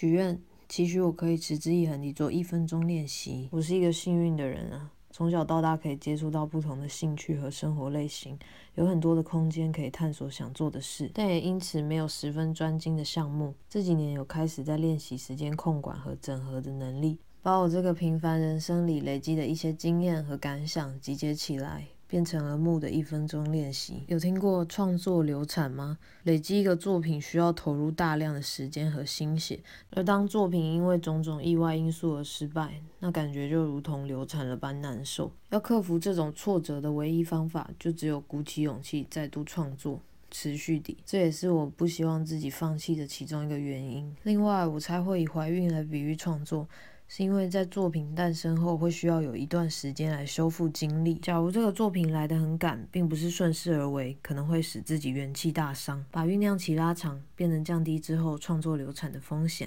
许愿，期许我可以持之以恒地做一分钟练习。我是一个幸运的人啊，从小到大可以接触到不同的兴趣和生活类型，有很多的空间可以探索想做的事，但也因此没有十分专精的项目。这几年有开始在练习时间控管和整合的能力，把我这个平凡人生里累积的一些经验和感想集结起来。变成了木的一分钟练习。有听过创作流产吗？累积一个作品需要投入大量的时间和心血，而当作品因为种种意外因素而失败，那感觉就如同流产了般难受。要克服这种挫折的唯一方法，就只有鼓起勇气再度创作，持续地。这也是我不希望自己放弃的其中一个原因。另外，我才会以怀孕来比喻创作。是因为在作品诞生后会需要有一段时间来修复精力。假如这个作品来得很赶，并不是顺势而为，可能会使自己元气大伤。把酝酿期拉长，便能降低之后创作流产的风险。